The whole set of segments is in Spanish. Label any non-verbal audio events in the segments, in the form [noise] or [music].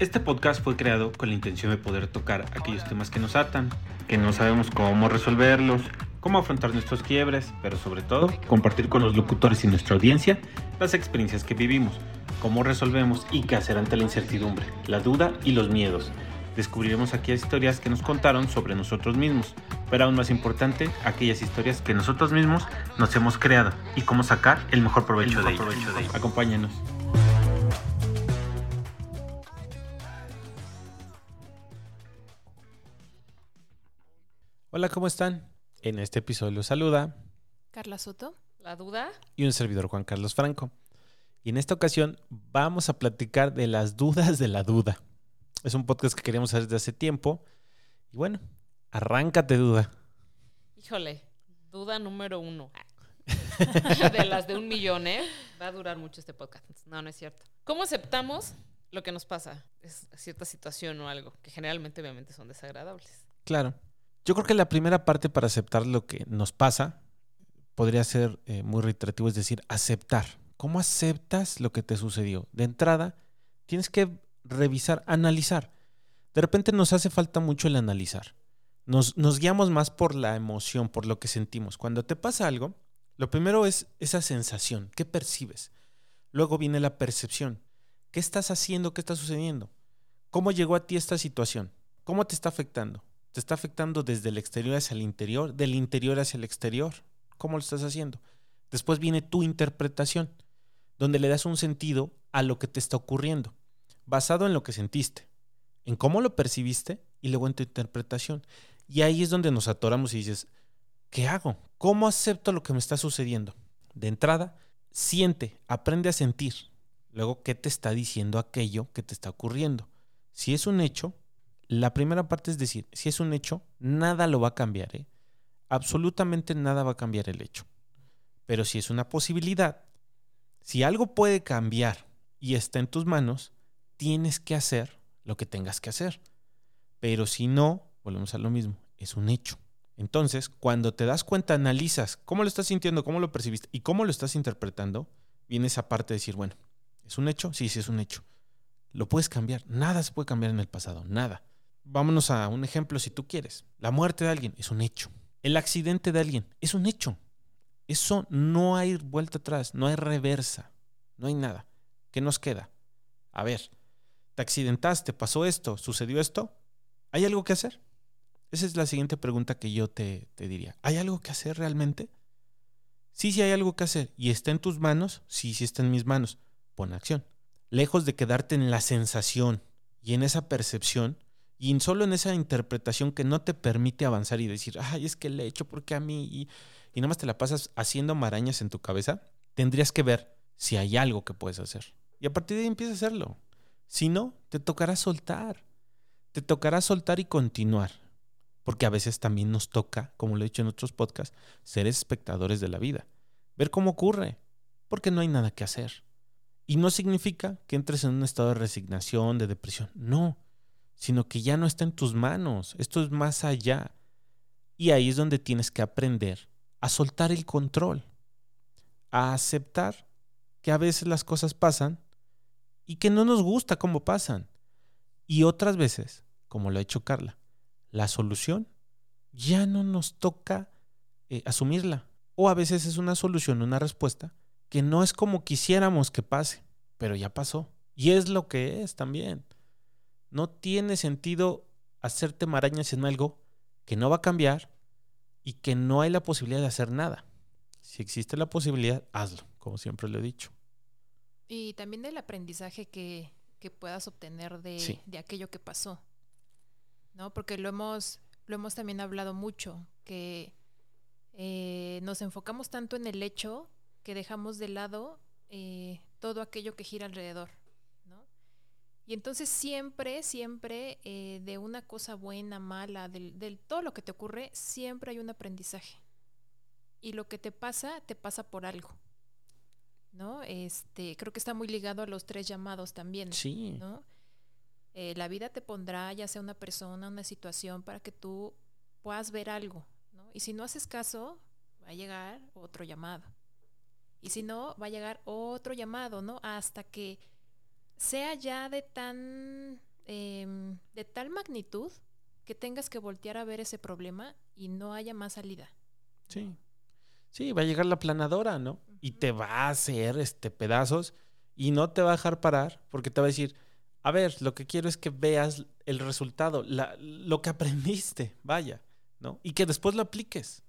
Este podcast fue creado con la intención de poder tocar aquellos temas que nos atan, que no sabemos cómo resolverlos, cómo afrontar nuestros quiebres, pero sobre todo compartir con los locutores y nuestra audiencia las experiencias que vivimos, cómo resolvemos y qué hacer ante la incertidumbre, la duda y los miedos. Descubriremos aquí historias que nos contaron sobre nosotros mismos, pero aún más importante, aquellas historias que nosotros mismos nos hemos creado y cómo sacar el mejor provecho, de, ellas. Acompáñanos. Hola, ¿cómo están? En este episodio los saluda Carla Soto, La Duda y un servidor Juan Carlos Franco. Y en esta ocasión vamos a platicar de las dudas de la duda. Es un podcast que queríamos hacer desde hace tiempo. Y bueno, arráncate duda. Híjole, duda número uno. [laughs] de las de un millón, ¿eh? Va a durar mucho este podcast. No, no es cierto. ¿Cómo aceptamos lo que nos pasa? Es cierta situación o algo, que generalmente obviamente son desagradables. Claro. Yo creo que la primera parte para aceptar lo que nos pasa podría ser eh, muy reiterativo, es decir, aceptar. ¿Cómo aceptas lo que te sucedió? De entrada, tienes que revisar, analizar. De repente nos hace falta mucho el analizar. Nos, nos guiamos más por la emoción, por lo que sentimos. Cuando te pasa algo, lo primero es esa sensación, ¿qué percibes? Luego viene la percepción. ¿Qué estás haciendo? ¿Qué está sucediendo? ¿Cómo llegó a ti esta situación? ¿Cómo te está afectando? ¿Te está afectando desde el exterior hacia el interior? ¿Del interior hacia el exterior? ¿Cómo lo estás haciendo? Después viene tu interpretación, donde le das un sentido a lo que te está ocurriendo, basado en lo que sentiste, en cómo lo percibiste y luego en tu interpretación. Y ahí es donde nos atoramos y dices, ¿qué hago? ¿Cómo acepto lo que me está sucediendo? De entrada, siente, aprende a sentir. Luego, ¿qué te está diciendo aquello que te está ocurriendo? Si es un hecho, la primera parte es decir, si es un hecho, nada lo va a cambiar, ¿eh? Absolutamente nada va a cambiar el hecho. Pero si es una posibilidad, si algo puede cambiar y está en tus manos, tienes que hacer lo que tengas que hacer. Pero si no, volvemos a lo mismo, es un hecho. Entonces, cuando te das cuenta, analizas cómo lo estás sintiendo, cómo lo percibiste y cómo lo estás interpretando, viene esa parte de decir, bueno, ¿es un hecho? Sí, sí es un hecho. Lo puedes cambiar. Nada se puede cambiar en el pasado, nada. Vámonos a un ejemplo si tú quieres. La muerte de alguien es un hecho. El accidente de alguien es un hecho. Eso no hay vuelta atrás, no hay reversa, no hay nada. ¿Qué nos queda? A ver, te accidentaste, pasó esto, sucedió esto. ¿Hay algo que hacer? Esa es la siguiente pregunta que yo te, te diría. ¿Hay algo que hacer realmente? Sí, sí hay algo que hacer. ¿Y está en tus manos? Sí, sí está en mis manos. Pon acción. Lejos de quedarte en la sensación y en esa percepción, y solo en esa interpretación que no te permite avanzar y decir, ay, es que le he hecho porque a mí, y, y nada más te la pasas haciendo marañas en tu cabeza, tendrías que ver si hay algo que puedes hacer. Y a partir de ahí empieza a hacerlo. Si no, te tocará soltar. Te tocará soltar y continuar. Porque a veces también nos toca, como lo he dicho en otros podcasts, ser espectadores de la vida. Ver cómo ocurre. Porque no hay nada que hacer. Y no significa que entres en un estado de resignación, de depresión. No sino que ya no está en tus manos, esto es más allá. Y ahí es donde tienes que aprender a soltar el control, a aceptar que a veces las cosas pasan y que no nos gusta cómo pasan. Y otras veces, como lo ha hecho Carla, la solución ya no nos toca eh, asumirla. O a veces es una solución, una respuesta que no es como quisiéramos que pase, pero ya pasó. Y es lo que es también. No tiene sentido hacerte marañas en algo que no va a cambiar y que no hay la posibilidad de hacer nada. Si existe la posibilidad, hazlo, como siempre lo he dicho. Y también del aprendizaje que, que puedas obtener de, de, aquello que pasó. ¿No? Porque lo hemos, lo hemos también hablado mucho, que eh, nos enfocamos tanto en el hecho que dejamos de lado eh, todo aquello que gira alrededor. Y entonces siempre, siempre eh, de una cosa buena, mala, del, todo lo que te ocurre, siempre hay un aprendizaje. Y lo que te pasa, te pasa por algo. ¿No? Este, creo que está muy ligado a los tres llamados también. Sí. ¿no? Eh, la vida te pondrá, ya sea una persona, una situación, para que tú puedas ver algo. ¿no? Y si no haces caso, va a llegar otro llamado. Y si no, va a llegar otro llamado, ¿no? Hasta que sea ya de tan em, de tal magnitud que tengas que voltear a ver ese problema y no haya más salida. Sí. Sí, va a llegar la planadora, ¿no? Y te va a hacer este pedazos y no te va a dejar parar porque te va a decir, a ver, lo que quiero es que veas el resultado, lo que aprendiste, vaya, ¿no? Y que después lo apliques.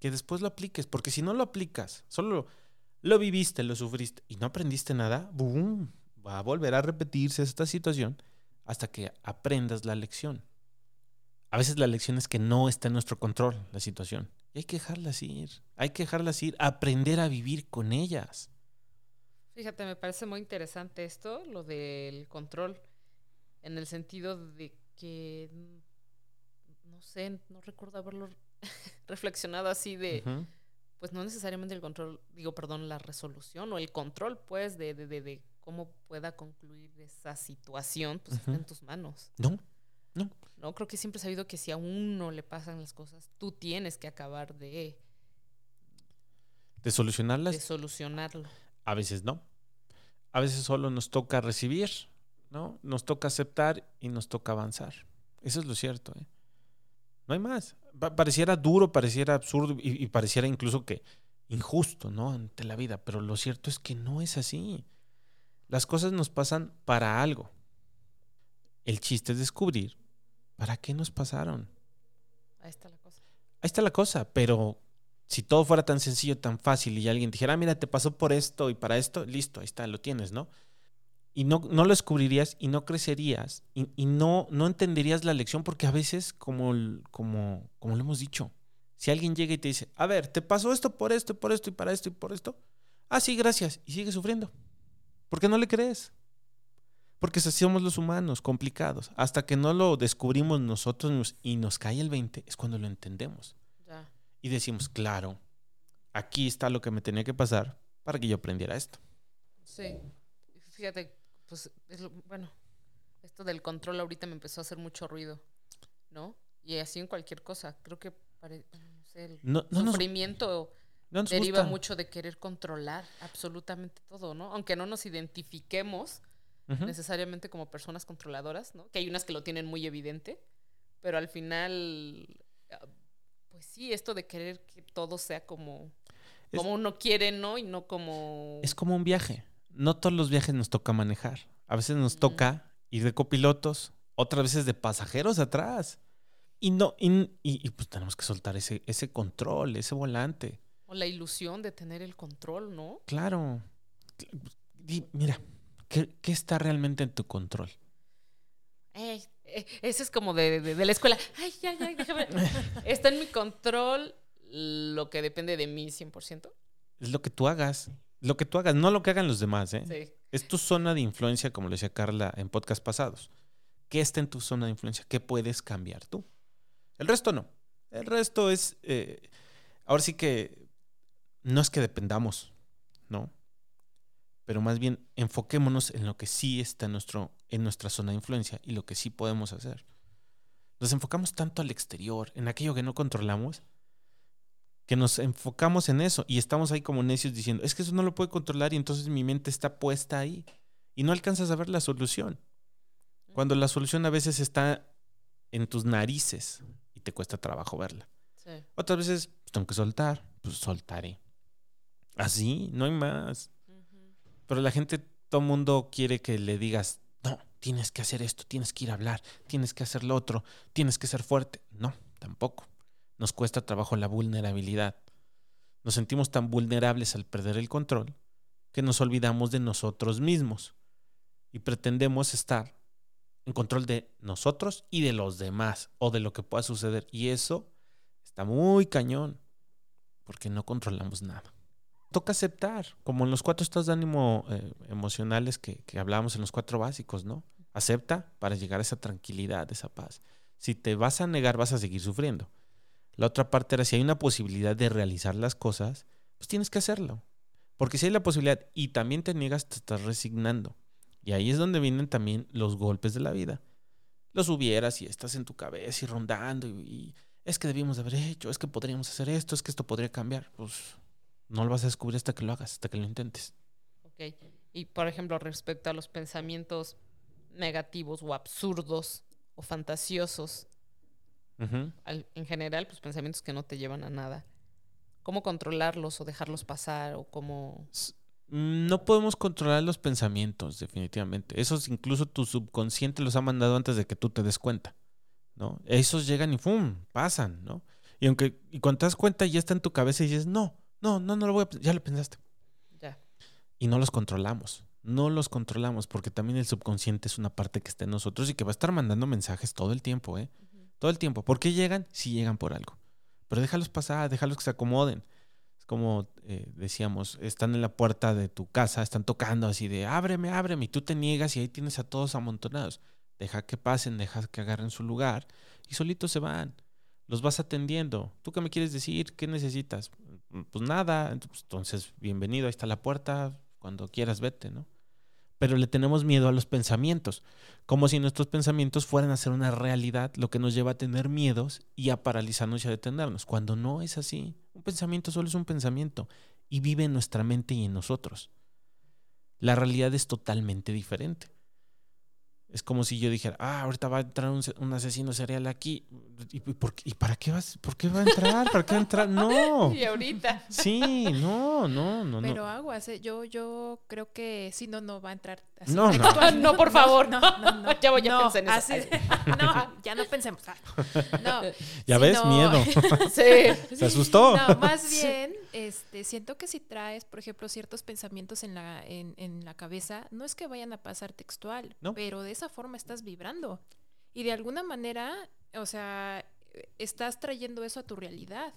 Que después lo apliques, porque si no lo aplicas, solo lo, lo viviste, lo sufriste y no aprendiste nada, ¡boom! Va a volver a repetirse esta situación hasta que aprendas la lección a veces la lección es que no está en nuestro control la situación. Y hay que dejarlas ir. Hay que dejarlas ir, aprender a vivir con ellas. Fíjate, me parece muy interesante esto, lo del control, en el sentido de que, no sé, no recuerdo haberlo [laughs] reflexionado así de, pues no necesariamente el control, digo, perdón, la resolución o el control, pues, de, de, de, cómo pueda concluir esa situación, pues está en tus manos. No, no. No, creo que siempre he sabido que si a uno le pasan las cosas, tú tienes que acabar de... ¿De solucionarlas? De solucionarlo. A veces no. A veces solo nos toca recibir, ¿no? Nos toca aceptar y nos toca avanzar. Eso es lo cierto, ¿eh? No hay más. pareciera duro, pareciera absurdo y, y pareciera incluso que injusto, ¿no? Ante la vida. Pero lo cierto es que no es así. Las cosas nos pasan para algo. El chiste es descubrir ¿para qué nos pasaron? Ahí está la cosa. Ahí está la cosa, pero si todo fuera tan sencillo, tan fácil y alguien dijera, ah, mira, te pasó por esto y para esto, listo, ahí está, lo tienes, ¿no? Y no, no lo descubrirías y no crecerías y, no, no entenderías la lección porque a veces, como, como, como lo hemos dicho, si alguien llega y te dice, a ver, te pasó esto por esto, por esto y para esto y por esto, ah, sí, gracias, y sigue sufriendo. ¿Por qué no le crees? Porque así somos los humanos, complicados. Hasta que no lo descubrimos nosotros y nos cae el 20, es cuando lo entendemos. Y decimos, claro, aquí está lo que me tenía que pasar para que yo aprendiera esto. Sí. Fíjate, pues, bueno, esto del control ahorita me empezó a hacer mucho ruido, ¿no? Y así en cualquier cosa. Creo que, no sé, el sufrimiento deriva mucho de querer controlar absolutamente todo, ¿no? Aunque no nos identifiquemos necesariamente como personas controladoras, ¿no? Que hay unas que lo tienen muy evidente, pero al final, ah, pues sí, esto de querer que todo sea como, como uno quiere, ¿no? Y no como... Es como un viaje. No todos los viajes nos toca manejar. A veces nos toca ir de copilotos, otras veces de pasajeros atrás. Y no, y, y, pues tenemos que soltar ese, ese control, ese volante. O la ilusión de tener el control, ¿no? Claro. mira, ¿Qué, está realmente en tu control? Eh, ese es como de, la escuela. Ay, ya, ya, déjame. [laughs] está en mi control lo que depende de mí 100%. Es lo que tú hagas. Lo que tú hagas, no lo que hagan los demás. ¿eh? Sí. Es tu zona de influencia, como lo decía Carla en podcast pasados. ¿Qué está en tu zona de influencia? ¿Qué puedes cambiar tú? El resto no. El resto es. Eh, ahora sí que no es que dependamos, ¿no? pero más bien enfoquémonos en lo que sí está en, nuestro, en nuestra zona de influencia y lo que sí podemos hacer. Nos enfocamos tanto al exterior, en aquello que no controlamos, que nos enfocamos en eso y estamos ahí como necios diciendo, es que eso no lo puedo controlar y entonces mi mente está puesta ahí y no alcanzas a ver la solución. Cuando la solución a veces está en tus narices y te cuesta trabajo verla. Otras veces pues, tengo que soltar, pues soltaré. Así, no hay más. Pero la gente, todo mundo quiere que le digas, no, tienes que hacer esto, tienes que ir a hablar, tienes que hacer lo otro, tienes que ser fuerte. No, tampoco. Nos cuesta trabajo la vulnerabilidad. Nos sentimos tan vulnerables al perder el control que nos olvidamos de nosotros mismos y pretendemos estar en control de nosotros y de los demás o de lo que pueda suceder. Y eso está muy cañón porque no controlamos nada toca aceptar, como en los cuatro estados de ánimo eh, emocionales que, hablábamos en los cuatro básicos, ¿no? Acepta para llegar a esa tranquilidad, esa paz. Si te vas a negar, vas a seguir sufriendo. La otra parte era si hay una posibilidad de realizar las cosas, pues tienes que hacerlo. Porque si hay la posibilidad y también te niegas, te estás resignando. Y ahí es donde vienen también los golpes de la vida. Los hubieras y estás en tu cabeza y rondando y, y es que debimos haber hecho, es que podríamos hacer esto, es que esto podría cambiar. Pues no lo vas a descubrir hasta que lo hagas, hasta que lo intentes. Ok. Y por ejemplo, respecto a los pensamientos negativos o absurdos o fantasiosos. en general, pues pensamientos que no te llevan a nada. ¿Cómo controlarlos o dejarlos pasar o cómo... No podemos controlar los pensamientos, definitivamente. Esos incluso tu subconsciente los ha mandado antes de que tú te des cuenta, ¿no? Esos llegan y ¡fum! pasan, ¿no? Y aunque y cuando te das cuenta ya está en tu cabeza y dices, no, no, no, no lo voy a ya lo pensaste. Ya. Y no los controlamos. No los controlamos porque también el subconsciente es una parte que está en nosotros y que va a estar mandando mensajes todo el tiempo, ¿eh? Todo el tiempo. ¿Por qué llegan? Si llegan por algo. Pero déjalos pasar, déjalos que se acomoden como eh, decíamos, están en la puerta de tu casa, están tocando así de ábreme, ábreme, y tú te niegas y ahí tienes a todos amontonados. Deja que pasen, deja que agarren su lugar y solitos se van. Los vas atendiendo. ¿Tú qué me quieres decir? ¿Qué necesitas? Pues nada. Entonces, bienvenido, ahí está la puerta. Cuando quieras, vete, ¿no? pero le tenemos miedo a los pensamientos, como si nuestros pensamientos fueran a ser una realidad, lo que nos lleva a tener miedos y a paralizarnos y a detenernos, cuando no es así. Un pensamiento solo es un pensamiento y vive en nuestra mente y en nosotros. La realidad es totalmente diferente. Es como si yo dijera, ah, ahorita va a entrar un, asesino serial aquí. ¿Y, por, ¿Y, para qué vas? ¿Por qué va a entrar? ¿Para qué va a entrar? No. [laughs] Y ahorita. Sí, no, no, no. Pero aguas, eh, yo, yo creo que sí, no, no va a entrar. Así. No, no. [laughs] no, por favor. No, no, no. [laughs] ya voy, ya pensé en eso. no, ya no pensemos. No. Ya ves, miedo. sí. Se asustó. No, más bien este, siento que si traes, por ejemplo, ciertos pensamientos en la, en, en la cabeza, no es que vayan a pasar textual, pero de esa forma estás vibrando. Y de alguna manera, o sea, estás trayendo eso a tu realidad.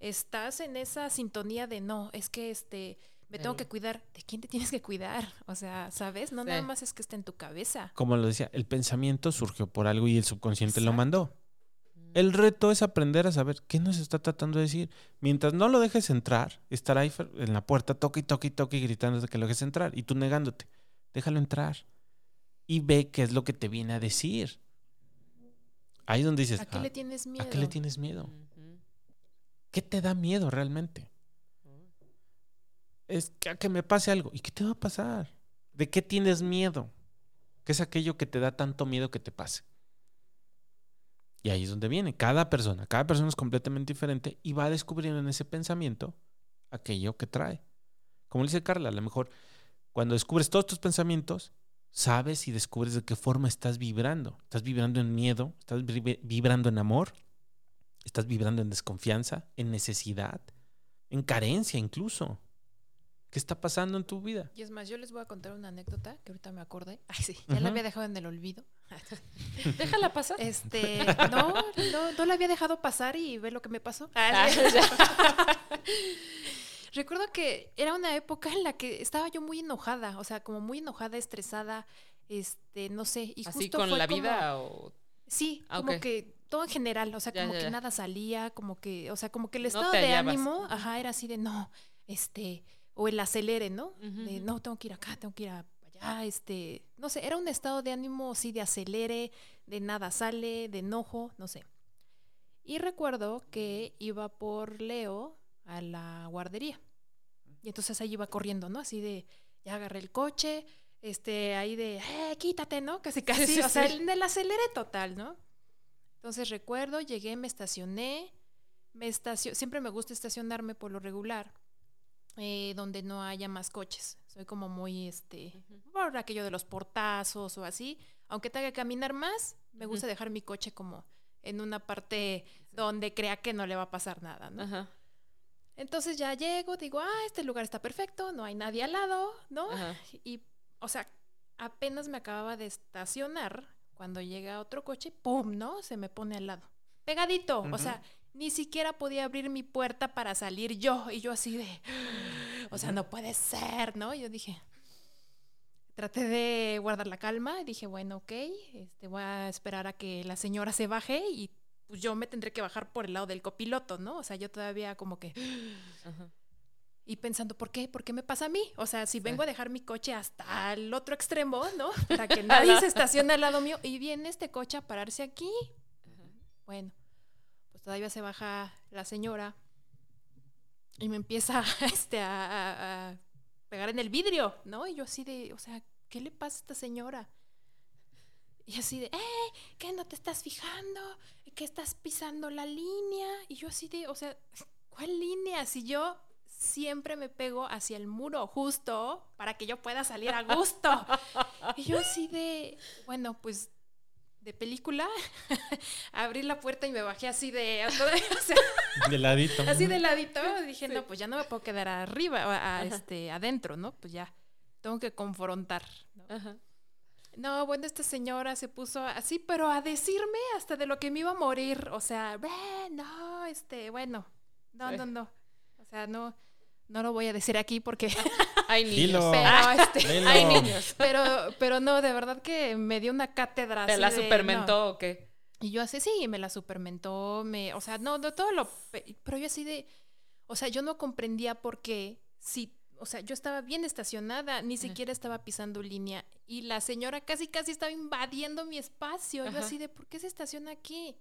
Estás en esa sintonía de no, es que este me tengo que cuidar. ¿De quién te tienes que cuidar? [laughs] O sea, ¿sabes? No nada más es que esté en tu cabeza. Como lo decía, el pensamiento surgió por algo y el subconsciente lo mandó. El reto es aprender a saber qué nos está tratando de decir. Mientras no lo dejes entrar, estará ahí en la puerta, toque y toque y toque y gritando que lo dejes entrar. Y tú negándote. Déjalo entrar. Y ve qué es lo que te viene a decir. Ahí es donde dices. ¿A qué le ah, tienes miedo? ¿A qué le tienes miedo? ¿Qué te da miedo realmente? Es que a que me pase algo. ¿Y qué te va a pasar? ¿De qué tienes miedo? ¿Qué es aquello que te da tanto miedo que te pase? Y ahí es donde viene. Cada persona, cada persona es completamente diferente y va descubriendo en ese pensamiento aquello que trae. Como dice Carla, a lo mejor cuando descubres todos tus pensamientos, sabes y descubres de qué forma estás vibrando. Estás vibrando en miedo, estás vibrando en amor, estás vibrando en desconfianza, en necesidad, en carencia incluso. ¿Qué está pasando en tu vida? Y es más, yo les voy a contar una anécdota que ahorita me acordé. Ay, sí, ya la había dejado en el olvido. Déjala pasar. Este, [laughs] no, no, no la había dejado pasar y ve lo que me pasó. Ah, [laughs] Recuerdo que era una época en la que estaba yo muy enojada, o sea, como muy enojada, estresada, este, no sé. Y ¿Así con la vida o...? Sí, ah, como que todo en general, o sea, como que nada salía, como que, o sea, como que el estado de ánimo, ajá, era así de no, este, o el acelere, ¿no? de no, tengo que ir acá, tengo que ir este, no sé, era un estado de ánimo, sí, de acelere, de nada sale, de enojo, no sé. Y recuerdo que iba por Leo a la guardería. Y entonces ahí iba corriendo, ¿no? Así de, ya agarré el coche, este, ahí de, eh, quítate, ¿no? Casi, [laughs] casi, o sea, el, el acelere total, ¿no? Entonces recuerdo, llegué, me estacioné, me estacioné, siempre me gusta estacionarme por lo regular eh, donde no haya más coches. Soy como muy, este, por aquello de los portazos o así. Aunque tenga que caminar más, me gusta dejar mi coche como en una parte donde crea que no le va a pasar nada, ¿no? Entonces ya llego, digo, ah, este lugar está perfecto, no hay nadie al lado, ¿no? Y, o sea, apenas me acababa de estacionar cuando llega otro coche, ¡pum! ¿no? Se me pone al lado. Pegadito, o sea, ni siquiera podía abrir mi puerta para salir yo. Y yo así de, [gasps] o sea, no puede ser, ¿no? Yo dije, traté de guardar la calma. Dije, bueno, ok, este, voy a esperar a que la señora se baje y pues yo me tendré que bajar por el lado del copiloto, ¿no? O sea, yo todavía como que... [gasps] Y pensando, ¿por qué? ¿Por qué me pasa a mí? O sea, si vengo a dejar mi coche hasta el otro extremo, ¿no? [laughs] Para que nadie se estacione al lado mío y viene este coche a pararse aquí. Bueno, todavía se baja la señora y me empieza [laughs] este, a, pegar en el vidrio, ¿no? Y yo así de, o sea, ¿qué le pasa a esta señora? Y así de, ¡eh! ¿Qué no te estás fijando? ¿Qué estás pisando la línea? Y yo así de, o sea, ¿cuál línea? Si yo siempre me pego hacia el muro justo para que yo pueda salir a gusto. [laughs] y yo así de, bueno, pues de película, [laughs] abrí la puerta y me bajé así de... [laughs] de ladito. Así de ladito. Dije, no, pues ya no me puedo quedar arriba, este, adentro, ¿no? Pues ya, tengo que confrontar. ¿no? bueno, esta señora se puso así, pero a decirme hasta de lo que me iba a morir. O sea, no, este, bueno, no, no, no. O sea, no no lo voy a decir aquí porque [laughs] hay niños. Pero, este, hay niños. Pero, pero no, de verdad que me dio una cátedra. ¿Te la supermentó o qué? Y yo así, sí, me la supermentó, me, o sea, no, de todo lo, pero yo así de, o sea, yo no comprendía por qué, si, o sea, yo estaba bien estacionada, ni siquiera estaba pisando línea, y la señora casi, casi estaba invadiendo mi espacio, yo así de, ¿por qué se estaciona aquí?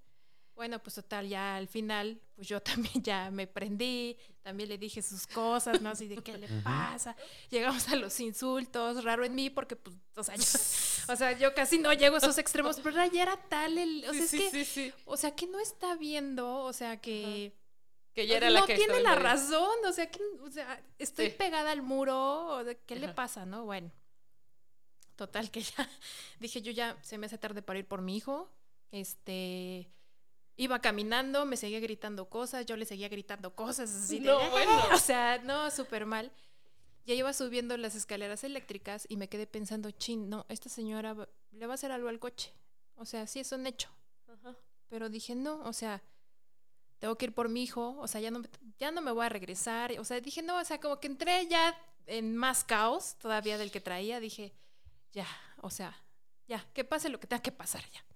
Bueno, pues total, ya al final, pues yo [laughs] también ya me prendí, también le dije sus cosas, ¿no? Así de, ¿qué le pasa? Llegamos a los insultos, raro en mí, porque, pues, o sea, yo, o sea, yo casi no llego a esos extremos, pero ya era tal el, o sea, es que, o sea, que no está viendo, o sea, que... Que ya era la no que tiene la razón, o sea, que, o sea, estoy pegada al muro, ¿qué le pasa, no? Bueno, total, que ya, [laughs] dije, yo ya se me hace tarde para ir por mi hijo, este iba caminando, me seguía gritando cosas, yo le seguía gritando cosas así de, no, bueno. [laughs] o sea, no, súper mal. Ya iba subiendo las escaleras eléctricas y me quedé pensando, chin, no, esta señora le va a hacer algo al coche. O sea, sí es un hecho. Pero dije, no, o sea, tengo que ir por mi hijo, o sea, ya no, ya no me voy a regresar. O sea, dije, no, o sea, como que entré ya en más caos todavía del que traía. Dije, ya, o sea, ya, que pase lo que tenga que pasar ya.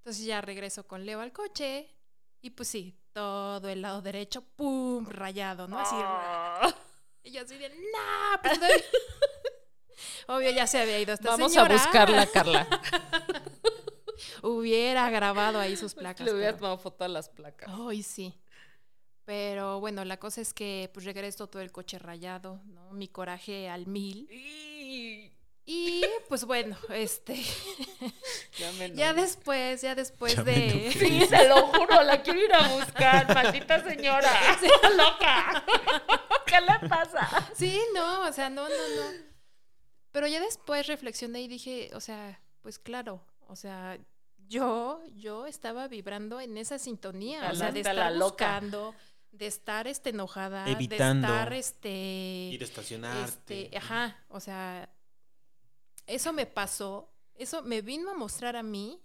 Entonces ya regreso con Leo al coche y pues sí, todo el lado derecho, ¡pum! rayado, ¿no? Así. Ah. [laughs] Y yo así de, ¡no! Pues [laughs] Obvio, ya se había ido esta Vamos a buscarla, Carla. [laughs] hubiera grabado ahí sus placas. Le hubiera tomado foto a las placas. Ay, sí. Pero bueno, la cosa es que pues regreso todo el coche rayado, ¿no? Mi coraje al mil. Y pues bueno, este. [laughs] Ya, después, ya después de. Sí, se lo juro, la quiero ir a buscar, maldita señora. [laughs] [laughs] loca. ¿Qué le pasa? Sí, no, o sea, no, no, no. Pero ya después reflexioné y dije, o sea, pues claro, o sea, yo, yo estaba vibrando en esa sintonía, o sea, de estar buscando, de estar este enojada, Evitando de estar este ir a estacionarte. Este, ajá, o sea, eso me pasó, eso me vino a mostrar a mí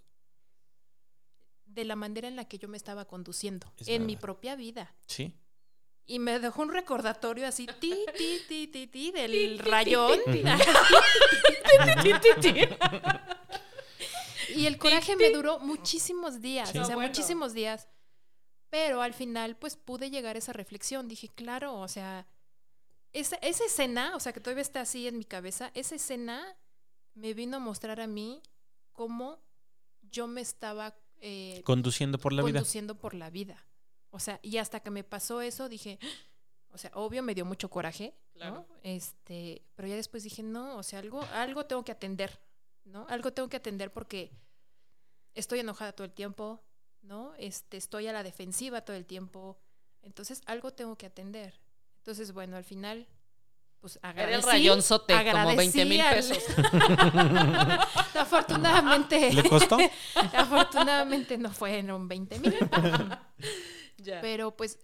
de la manera en la que yo me estaba conduciendo en mi propia vida. Sí. Y me dejó un recordatorio así, ti, ti, ti, ti, ti, del rayón. y el coraje me duró muchísimos días, o sea, muchísimos días. Pero al final, pues pude llegar a esa reflexión. Dije, claro, o sea, esa, esa escena, o sea, que todavía está así en mi cabeza, esa escena me vino a mostrar a mí cómo yo me estaba eh, conduciendo por la vida. Conduciendo por la vida. O sea, y hasta que me pasó eso dije, [gasps] o sea, obvio me dio mucho coraje, ¿no? Este, pero ya después dije, no, o sea, algo, algo tengo que atender, ¿no? Algo tengo que atender porque estoy enojada todo el tiempo, ¿no? Este, estoy a la defensiva todo el tiempo. Entonces, algo tengo que atender. Entonces, bueno, al final pues Era el rayonzote, como 20 mil pesos. [laughs] afortunadamente. ¿Le costó? [laughs] afortunadamente no fueron 20 mil. [laughs] Pero pues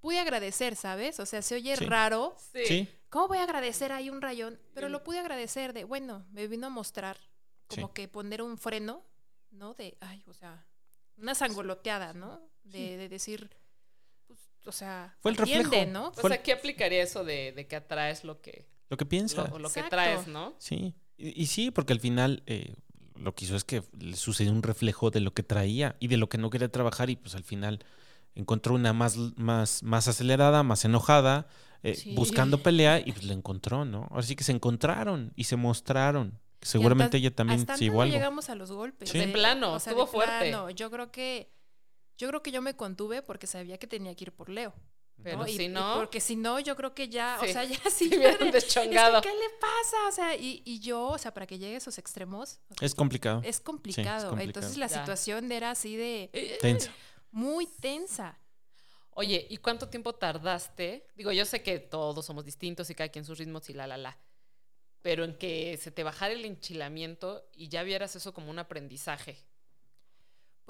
pude agradecer, ¿sabes? O sea, se oye raro. Sí. ¿Cómo voy a agradecer ahí un rayón? Pero lo pude agradecer de, bueno, me vino a mostrar como que poner un freno, ¿no? De, ay, o sea, una sangoloteada, ¿no? De, de decir, o sea, fue el reflejo, ¿no? O sea, ¿qué aplicaría eso de, que atraes lo que... Lo que piensas. Lo, lo que traes, ¿no? Sí. Y, sí, porque al final eh, lo que hizo es que le sucedió un reflejo de lo que traía y de lo que no quería trabajar y pues al final encontró una más, más, más acelerada, más enojada, eh, buscando [laughs] pelea y pues la encontró, ¿no? Así que se encontraron y se mostraron. Seguramente ella también se igual. llegamos a los golpes. De plano, estuvo fuerte. Yo creo que yo creo que yo me contuve porque sabía que tenía que ir por Leo. Pero si no. porque si no, yo creo que ya, o sea, ya [laughs] sí. ¿Qué le pasa? O sea, y, y, yo, o sea, para que llegue a esos extremos. Es complicado. Es complicado. Entonces la situación era así de. Tensa. Muy tensa. Oye, ¿y cuánto tiempo tardaste? Digo, yo sé que todos somos distintos y cada quien sus ritmos y la, la, la. Pero en que se te bajara el enchilamiento y ya vieras eso como un aprendizaje.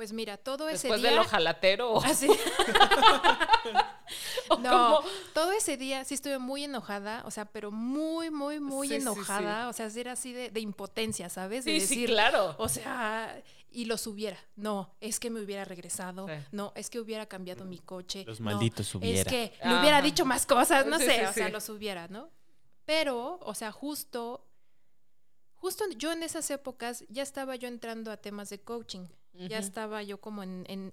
Pues mira, todo ese día. Después del ojalatero. [laughs] Así. [laughs] no, todo ese día sí estuve muy enojada, o sea, pero muy, muy, muy enojada. O sea, era así de, impotencia, ¿sabes? De sí, decir, sí, claro. O sea, y los hubiera. No, es que me hubiera regresado. No, es que hubiera cambiado mi coche. Los malditos hubiera. Es que le hubiera dicho más cosas, no sé, o sea, los hubiera, ¿no? Pero, o sea, justo, justo yo en esas épocas ya estaba yo entrando a temas de coaching. Ya estaba yo como en,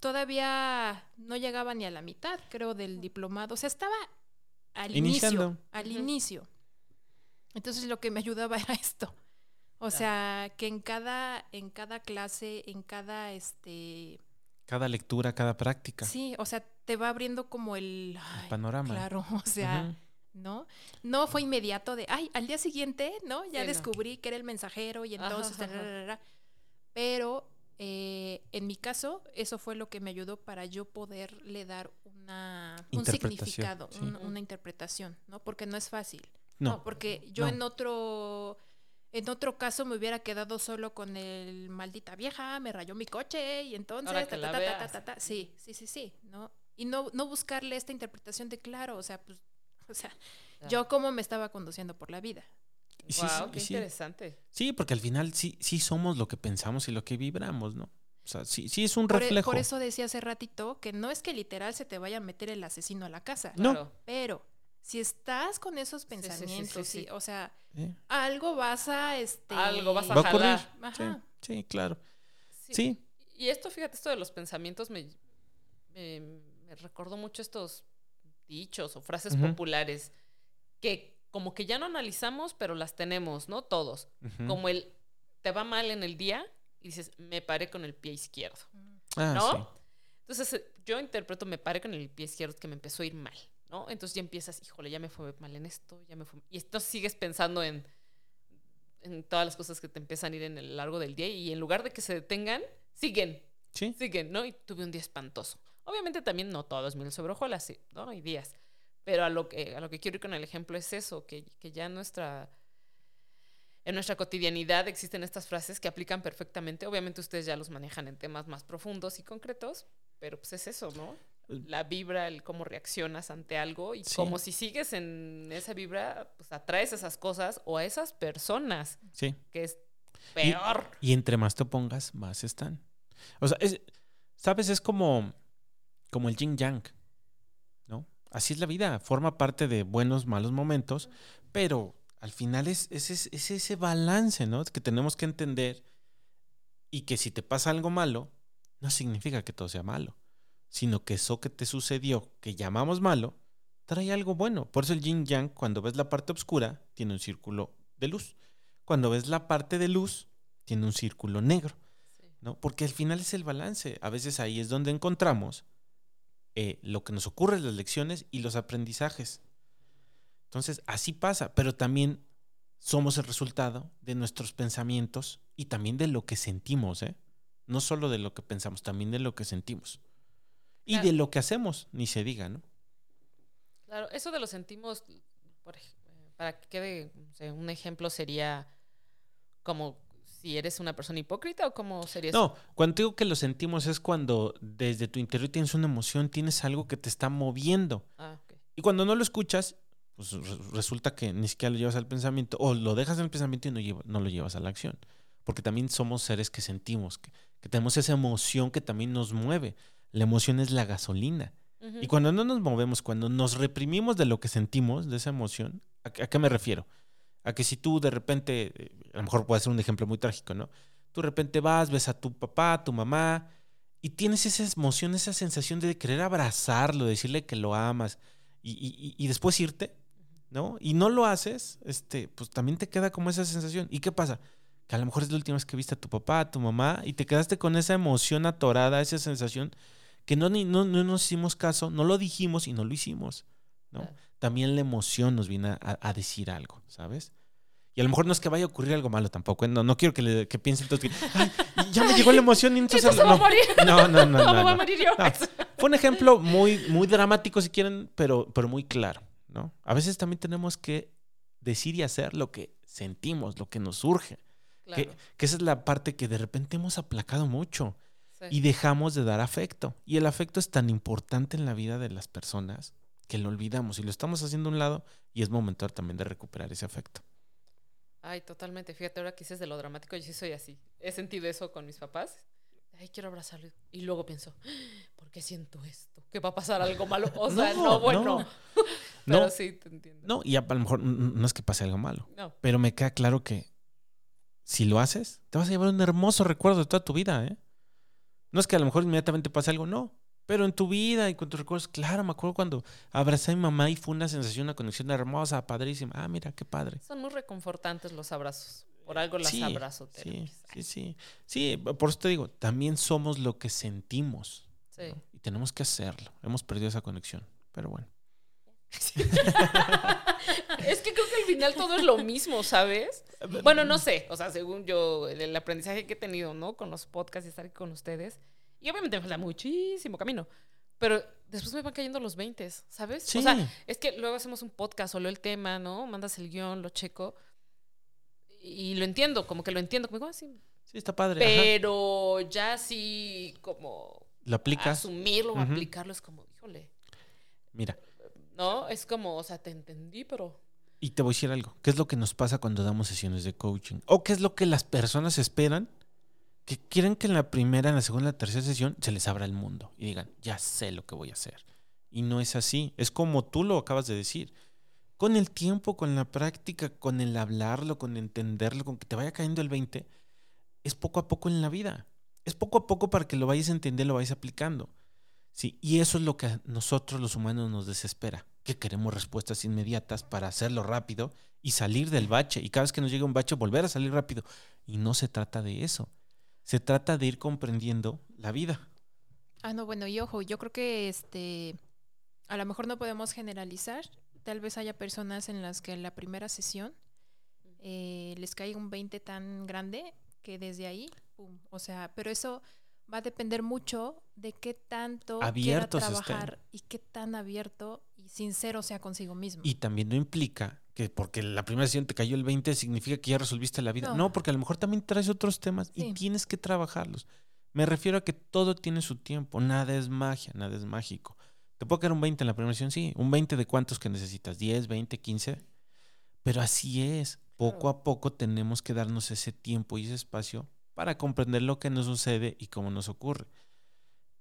Todavía no llegaba ni a la mitad, creo, del diplomado. O sea, estaba al inicio. Al inicio. Entonces lo que me ayudaba [laughs] era esto. O sea, que en cada, en cada clase, en cada este. Cada lectura, cada práctica. Sí, o sea, te va abriendo como el, panorama. Claro, [laughs] o sea, ¿no? No fue inmediato de, ay, al día siguiente, ¿no? Ya descubrí que era el mensajero y entonces. Pero eh, en mi caso, eso fue lo que me ayudó para yo poderle dar una, un significado, una interpretación, ¿no? Porque no es fácil. No. porque yo en otro en otro caso me hubiera quedado solo con el maldita vieja, me rayó mi coche y entonces sí, sí, sí, sí, ¿no? Y no no buscarle esta interpretación de claro, o sea, pues o sea, yo cómo me estaba conduciendo por la vida, wow, qué interesante. Sí, porque al final sí, sí somos lo que pensamos y lo que vibramos, ¿no? O sea, sí, sí es un e, reflejo. Por, eso decía hace ratito que no es que literal se te vaya a meter el asesino a la casa. No. Pero si estás con esos pensamientos, sí, o sea, algo vas a este algo vas a, ¿Va a Sí, claro. Sí. Y esto, fíjate, esto de los pensamientos me, me, recordó mucho estos dichos o frases populares que como que ya no analizamos, pero las tenemos, ¿no? Todos. Como el, te va mal en el día y dices, me paré con el pie izquierdo, ah, ¿no? Entonces yo interpreto, me paré con el pie izquierdo, que me empezó a ir mal, ¿no? Entonces ya empiezas, híjole, ya me fue mal en esto, ya me fue... Y entonces sigues pensando en, en todas las cosas que te empiezan a ir en el largo del día y en lugar de que se detengan, siguen. Sí. Siguen, ¿no? Y tuve un día espantoso. Obviamente también no todo es mil sobre hojuelas, ¿no? Hay días. Pero a lo que, a lo que quiero ir con el ejemplo es eso, que, que ya en nuestra, en nuestra cotidianidad existen estas frases que aplican perfectamente. Obviamente ustedes ya los manejan en temas más profundos y concretos, pero pues es eso, ¿no? La vibra, el cómo reaccionas ante algo y como si sigues en esa vibra, pues atraes esas cosas o a esas personas. Sí. Que es peor. Y, entre más te pongas, más están. O sea, ¿sabes? Es como, como el yin yang así es la vida, forma parte de buenos, malos momentos, pero al final es, ese balance, ¿no? Que tenemos que entender y que si te pasa algo malo, no significa que todo sea malo, sino que eso que te sucedió, que llamamos malo, trae algo bueno. Por eso el yin yang, cuando ves la parte oscura, tiene un círculo de luz. Cuando ves la parte de luz, tiene un círculo negro. ¿no? Porque al final es el balance. A veces ahí es donde encontramos eh, lo que nos ocurre las lecciones y los aprendizajes. Entonces, así pasa, pero también somos el resultado de nuestros pensamientos y también de lo que sentimos, ¿eh? No solo de lo que pensamos, también de lo que sentimos. Y de lo que hacemos, ni se diga, ¿no? Claro, eso de lo sentimos, para que quede un ejemplo, sería como si eres una persona hipócrita o cómo sería eso? No, cuando digo que lo sentimos es cuando desde tu interior tienes una emoción, tienes algo que te está moviendo. Ah, Y cuando no lo escuchas, pues resulta que ni siquiera lo llevas al pensamiento o lo dejas en el pensamiento y no, no lo llevas a la acción. Porque también somos seres que sentimos, que, tenemos esa emoción que también nos mueve. La emoción es la gasolina. Y cuando no nos movemos, cuando nos reprimimos de lo que sentimos, de esa emoción, a qué me refiero? A que si tú de repente, eh, a lo mejor puede ser un ejemplo muy trágico, ¿no? Tú de repente vas, ves a tu papá, a tu mamá, y tienes esa emoción, esa sensación de querer abrazarlo, decirle que lo amas, y, después irte, ¿no? Y no lo haces, este, pues también te queda como esa sensación. ¿Y qué pasa? Que a lo mejor es la última vez que viste a tu papá, a tu mamá, y te quedaste con esa emoción atorada, esa sensación que no, ni, no, no, nos hicimos caso, no lo dijimos y no lo hicimos. ¿no? También la emoción nos viene a, decir algo, ¿sabes? Y a lo mejor no es que vaya a ocurrir algo malo tampoco. ¿eh? No, no quiero que, le, que piensen entonces que ya me llegó la emoción y entonces... [laughs] no, no, no, no, [laughs] no, no, Fue un ejemplo muy, muy dramático si quieren, pero, pero muy claro. ¿no? A veces también tenemos que decir y hacer lo que sentimos, lo que nos surge. Que, esa es la parte que de repente hemos aplacado mucho y dejamos de dar afecto. Y el afecto es tan importante en la vida de las personas que lo olvidamos y lo estamos haciendo a un lado y es momento también de recuperar ese afecto. Ay, totalmente. Fíjate, ahora que dices de lo dramático, yo sí soy así. He sentido eso con mis papás. Ay, quiero abrazarlo. Y luego pienso, ¿por qué siento esto? ¿Que va a pasar algo malo? O [laughs] sea, no, bueno. [laughs] Pero no, sí, te entiendo. No, y a lo mejor no es que pase algo malo. No. Pero me queda claro que si lo haces, te vas a llevar un hermoso recuerdo de toda tu vida, ¿eh? No es que a lo mejor inmediatamente pase algo, no. Pero en tu vida y con tus recuerdos, claro, me acuerdo cuando abracé a mi mamá y fue una sensación, una conexión hermosa, padrísima. Ah, mira, qué padre. Son muy reconfortantes los abrazos. Por algo las abrazo. Sí, sí, sí. Sí, por eso te digo, también somos lo que sentimos. Sí. Y tenemos que hacerlo. Hemos perdido esa conexión. Pero bueno. [laughs] es que creo que al final todo es lo mismo, ¿sabes? Bueno, no sé, o sea, según yo, el aprendizaje que he tenido, ¿no? Con los podcasts y estar aquí con ustedes. Y obviamente me falta muchísimo camino. Pero después me van cayendo los 20, ¿sabes? O sea, es que luego hacemos un podcast, solo el tema, ¿no? Mandas el guion, lo checo. Y lo entiendo, como que lo entiendo. Como, ah, sí. sí, está padre. Pero ya sí, como. ¿Lo aplicas? Asumirlo o aplicarlo es como, híjole. Mira. ¿No? Es como, o sea, te entendí, pero. Y te voy a decir algo. ¿Qué es lo que nos pasa cuando damos sesiones de coaching? ¿O qué es lo que las personas esperan que quieren que en la primera, en la segunda, en la tercera sesión se les abra el mundo y digan, ya sé lo que voy a hacer. Y no es así. Es como tú lo acabas de decir. Con el tiempo, con la práctica, con el hablarlo, con entenderlo, con que te vaya cayendo el 20, es poco a poco en la vida. Es poco a poco para que lo vayas a entender, lo vayas aplicando. Sí, y eso es lo que a nosotros los humanos nos desespera, que queremos respuestas inmediatas para hacerlo rápido y salir del bache. Y cada vez que nos llega un bache, volver a salir rápido. Y no se trata de eso se trata de ir comprendiendo la vida. Ah, no, bueno, y ojo, yo creo que este a lo mejor no podemos generalizar. Tal vez haya personas en las que en la primera sesión eh, les caiga un 20 tan grande que desde ahí, pum, o sea, pero eso va a depender mucho de qué tanto quiera trabajar y qué tan abierto y sincero sea consigo mismo. Y también no implica que porque la primera sesión te cayó el 20 significa que ya resolviste la vida. No, porque a lo mejor también traes otros temas y tienes que trabajarlos. Me refiero a que todo tiene su tiempo, nada es magia, nada es mágico. ¿Te puedo caer un 20 en la primera sesión? Sí, un 20 de cuántos que necesitas, 10, 20, 15. Pero así es, poco a poco tenemos que darnos ese tiempo y ese espacio para comprender lo que nos sucede y cómo nos ocurre.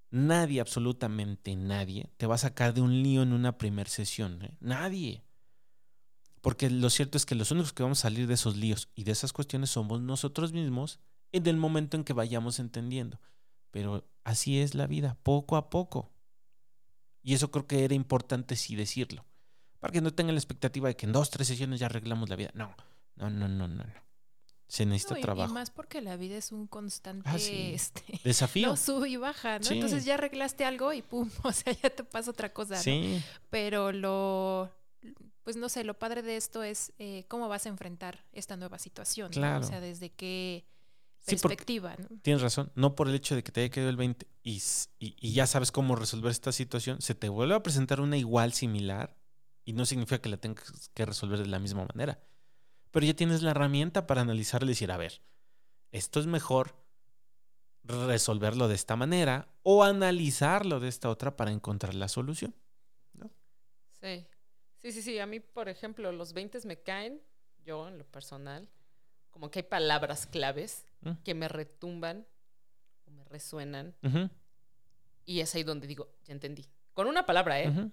Nadie, absolutamente nadie, te va a sacar de un lío en una primera sesión. ¿eh? Nadie. Porque lo cierto es que los únicos que vamos a salir de esos líos y de esas cuestiones somos nosotros mismos en el momento en que vayamos entendiendo. Pero así es la vida, poco a poco. Y eso creo que era importante sí decirlo. Para que no tengan la expectativa de que en dos, tres sesiones ya arreglamos la vida. No, no, no, no, no. Se necesita trabajo. Y más porque la vida es un constante ah, este, [laughs] desafío. No, sube y baja, ¿no? Entonces ya arreglaste algo y pum, [laughs] o sea, ya te pasa otra cosa. Sí. Pero lo, pues no sé, lo padre de esto es eh, cómo vas a enfrentar esta nueva situación. Claro. O sea, desde qué perspectiva. Tienes razón, no por el hecho de que te haya quedado el 20 y, y, ya sabes cómo resolver esta situación, se te vuelve a presentar una igual, similar, y no significa que la tengas que resolver de la misma manera. Pero ya tienes la herramienta para analizar y decir, a ver, esto es mejor resolverlo de esta manera o analizarlo de esta otra para encontrar la solución. ¿no? Sí. Sí, sí, sí. A mí, por ejemplo, los 20 me caen, yo en lo personal, como que hay palabras claves mm. que me retumban o me resuenan. Y es ahí donde digo, ya entendí. Con una palabra, ¿eh?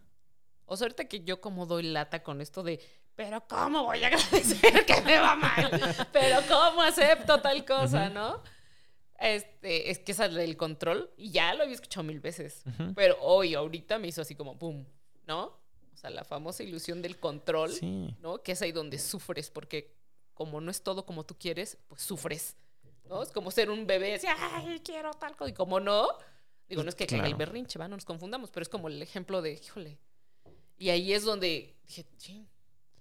O sea, ahorita que yo como doy lata con esto de, pero ¿cómo voy a [laughs] agradecer que me va mal? pero ¿cómo acepto tal cosa, no? Este, es que es el control y ya lo había escuchado mil veces. Pero hoy, ahorita me hizo así como, ¡pum! ¿No? Sea, la famosa ilusión del control, ¿no? Que es ahí donde sufres, porque como no es todo como tú quieres, pues sufres, ¿no? Es como ser un bebé, así, ay, quiero tal cosa, y como no, Digo, no es que caiga el berrinche, ¿va? No nos confundamos, pero es como el ejemplo de, híjole. Y ahí es donde dije,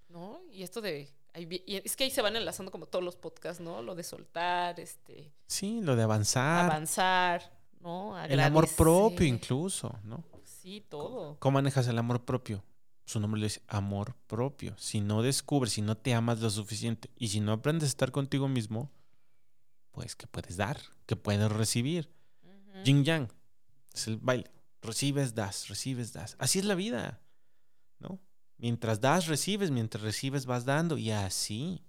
¿no? Y esto de es que ahí se van enlazando como todos los podcasts, ¿no? Lo de soltar, este. Sí, lo de avanzar. Avanzar, ¿no? El amor propio incluso, ¿no? Sí, todo. ¿Cómo manejas el amor propio? Su nombre le dice amor propio. Si no descubres, si no te amas lo suficiente y si no aprendes a estar contigo mismo, pues que puedes dar, que puedes recibir. Yin Yang es el baile. Recibes, das, recibes, das. Así es la vida, ¿no? Mientras das, recibes, mientras recibes, vas dando y así.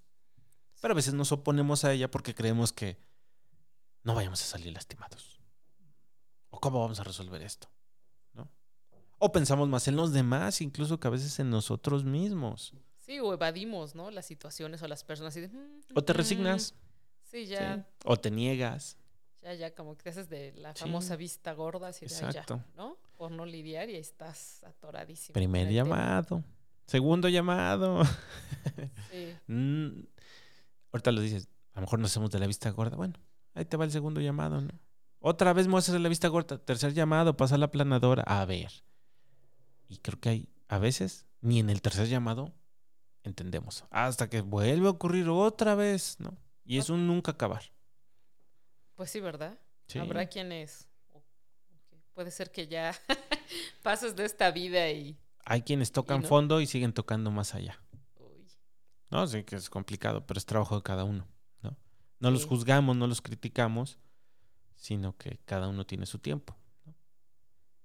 Pero a veces nos oponemos a ella porque creemos que no vayamos a salir lastimados. ¿O cómo vamos a resolver esto? O pensamos más en los demás, incluso que a veces en nosotros mismos. Sí, o evadimos, ¿no? Las situaciones o las personas. Mm, o te resignas. Sí, ya. O te niegas. Ya, ya, como que te haces de la famosa vista gorda, así Exacto. Ya, ¿no? Por no lidiar y estás atoradísimo. Primer llamado. Segundo llamado. Sí. [laughs] Mm, ahorita lo dices, a lo mejor no hacemos de la vista gorda. Bueno, ahí te va el segundo llamado, ¿no? Otra vez muestras de la vista gorda. Tercer llamado, pasa la planadora. A ver. Y creo que hay, a veces, ni en el tercer llamado entendemos. Hasta que vuelve a ocurrir otra vez, ¿no? Y es un nunca acabar. Pues sí, ¿verdad? Habrá quienes. Puede ser que ya [laughs] pases de esta vida y hay quienes tocan fondo y siguen tocando más allá. No, sé que es complicado, pero es trabajo de cada uno, ¿no? No los juzgamos, no los criticamos, sino que cada uno tiene su tiempo. ¿no?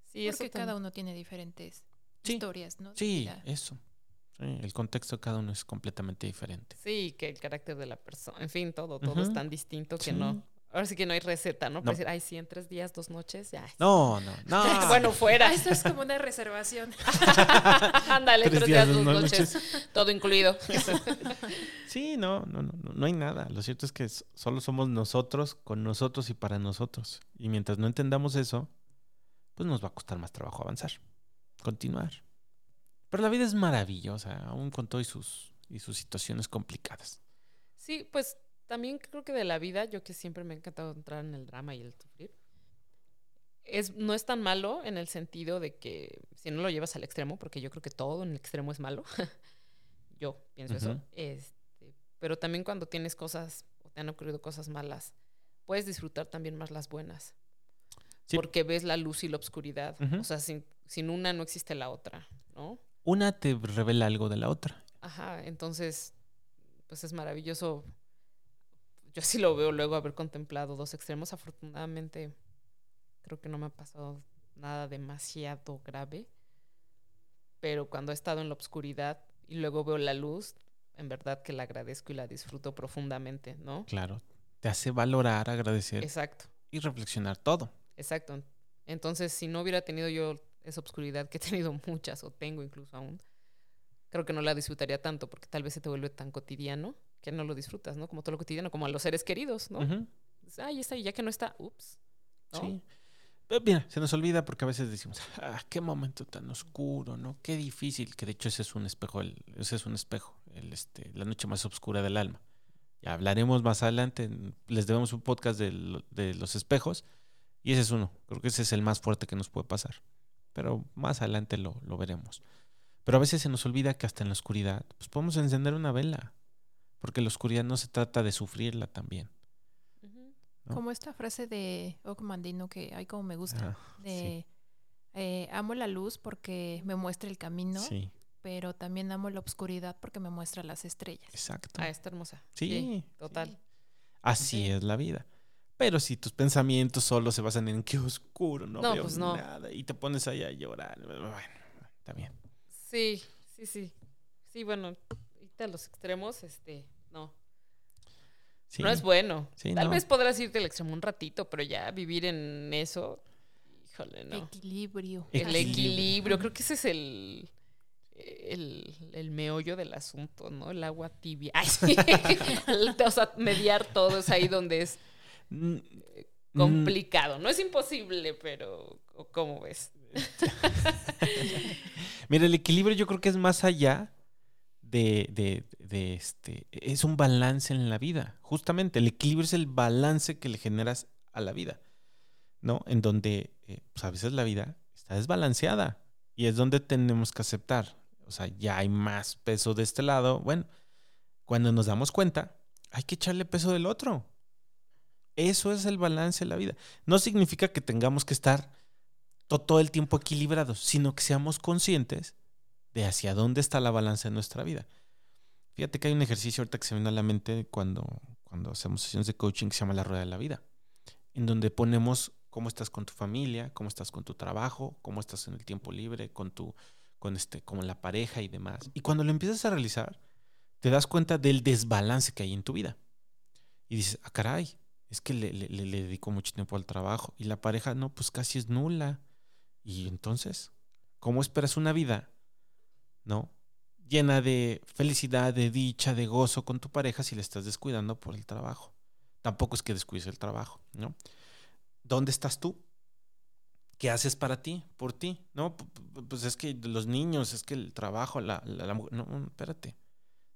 Sí, es que cada uno tiene diferentes historias, ¿no? Sí, eso. el contexto de cada uno es completamente diferente. Sí, que el carácter de la persona, en fin, todo, todo es tan distinto que no, Ahora sí que no hay receta, ¿no? Para decir, ay, sí, en tres días, dos noches, ya. No, no, [laughs] no. bueno, fuera. Esto es como una reservación. [laughs] Ándale, tres, días, dos, noches. Todo incluido. [laughs] sí, no, no, no, no hay nada. Lo cierto es que solo somos nosotros, con nosotros y para nosotros. Y mientras no entendamos eso, pues nos va a costar más trabajo avanzar, continuar. Pero la vida es maravillosa, aún con todo y sus, y sus situaciones complicadas. Sí, pues también creo que de la vida, yo que siempre me ha encantado entrar en el drama y el sufrir, es, no es tan malo en el sentido de que si no lo llevas al extremo, porque yo creo que todo en el extremo es malo, [laughs] yo pienso eso, este, pero también cuando tienes cosas o te han ocurrido cosas malas, puedes disfrutar también más las buenas. Porque ves la luz y la oscuridad. O sea, sin, sin una no existe la otra, ¿no? Una te revela algo de la otra. Ajá, entonces, pues es maravilloso yo sí lo veo luego haber contemplado dos extremos. Afortunadamente, creo que no me ha pasado nada demasiado grave. Pero cuando he estado en la oscuridad y luego veo la luz, en verdad que la agradezco y la disfruto profundamente, ¿no? Claro. Te hace valorar, agradecer. Exacto. Y reflexionar todo. Exacto. Entonces, si no hubiera tenido yo esa oscuridad, que he tenido [laughs] muchas o tengo incluso aún, creo que no la disfrutaría tanto porque tal vez se te vuelve tan cotidiano que no lo disfrutas, ¿no? Como todo lo cotidiano, como a los seres queridos, ¿no? Ay, está, y ya que no está, ups. Sí. Pero mira, se nos olvida porque a veces decimos, ah, qué momento tan oscuro, ¿no? Qué difícil, que de hecho ese es un espejo, ese es un espejo, el, este, la noche más oscura del alma. Ya hablaremos más adelante, les debemos un podcast de, de los espejos y ese es uno, creo que ese es el más fuerte que nos puede pasar, pero más adelante lo, lo veremos. Pero a veces se nos olvida que hasta en la oscuridad, pues podemos encender una vela porque la oscuridad no se trata de sufrirla también. Como esta frase de Mandino que hay como me gusta, de eh, amo la luz porque me muestra el camino, pero también amo la oscuridad porque me muestra las estrellas. Exacto. Ah, está hermosa. Sí. total. Así es la vida. Pero si tus pensamientos solo se basan en qué oscuro, no, veo pues nada, y te pones ahí a llorar, bueno, está bien. Sí, sí, sí. Sí, bueno, a los extremos, este, no. no es bueno. Tal vez podrás irte al extremo un ratito, pero ya vivir en eso, híjole, no. Equilibrio. El equilibrio, creo que ese es el, el, meollo del asunto, ¿no? El agua tibia. [laughs] [laughs] o sea, mediar todo es ahí donde es complicado. No es imposible, pero ¿cómo ves? [laughs] Mira, el equilibrio yo creo que es más allá de, de, este, es un balance en la vida. Justamente, el equilibrio es el balance que le generas a la vida. ¿no? En donde, eh, pues a veces la vida está desbalanceada y es donde tenemos que aceptar. O sea, ya hay más peso de este lado. Bueno, cuando nos damos cuenta, hay que echarle peso del otro. Eso es el balance de la vida. No significa que tengamos que estar todo el tiempo equilibrados, sino que seamos conscientes de hacia dónde está la balanza en nuestra vida. Fíjate que hay un ejercicio ahorita que se me a la mente cuando, cuando hacemos sesiones de coaching que se llama la rueda de la vida, en donde ponemos cómo estás con tu familia, cómo estás con tu trabajo, cómo estás en el tiempo libre, con tu, con este, como la pareja y demás. Y cuando lo empiezas a realizar, te das cuenta del desbalance que hay en tu vida. Y dices, ah, caray, es que le, le, dedico mucho tiempo al trabajo. Y la pareja, no, pues casi es nula. Y entonces, ¿cómo esperas una vida, no? Llena de felicidad, de dicha, de gozo con tu pareja si le estás descuidando por el trabajo. Tampoco es que descuides el trabajo, ¿no? ¿Dónde estás tú? ¿Qué haces para ti, por ti? No, pues es que los niños, es que el trabajo, la, la, no, espérate.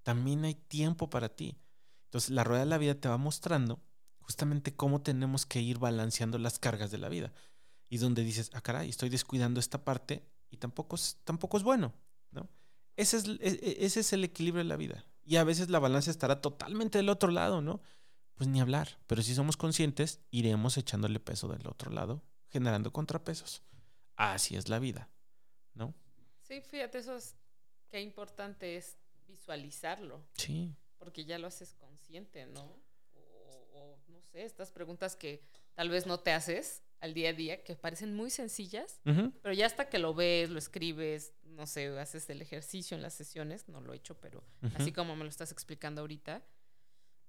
También hay tiempo para ti. Entonces, la rueda de la vida te va mostrando justamente cómo tenemos que ir balanceando las cargas de la vida y donde dices, ah, caray, estoy descuidando esta parte y tampoco es, tampoco es bueno, ¿no? Ese es, e, e, ese es el equilibrio de la vida. Y a veces la balanza estará totalmente del otro lado, ¿no? Pues ni hablar. Pero si somos conscientes, iremos echándole peso del otro lado, generando contrapesos. Así es la vida, ¿no? Sí, fíjate, eso es qué importante es visualizarlo. Sí. Porque ya lo haces consciente, ¿no? Sé, estas preguntas que tal vez no te haces, al día a día que parecen muy sencillas, pero ya hasta que lo ves, lo escribes, no sé, haces el ejercicio en las sesiones, no lo he hecho, pero así como me lo estás explicando ahorita,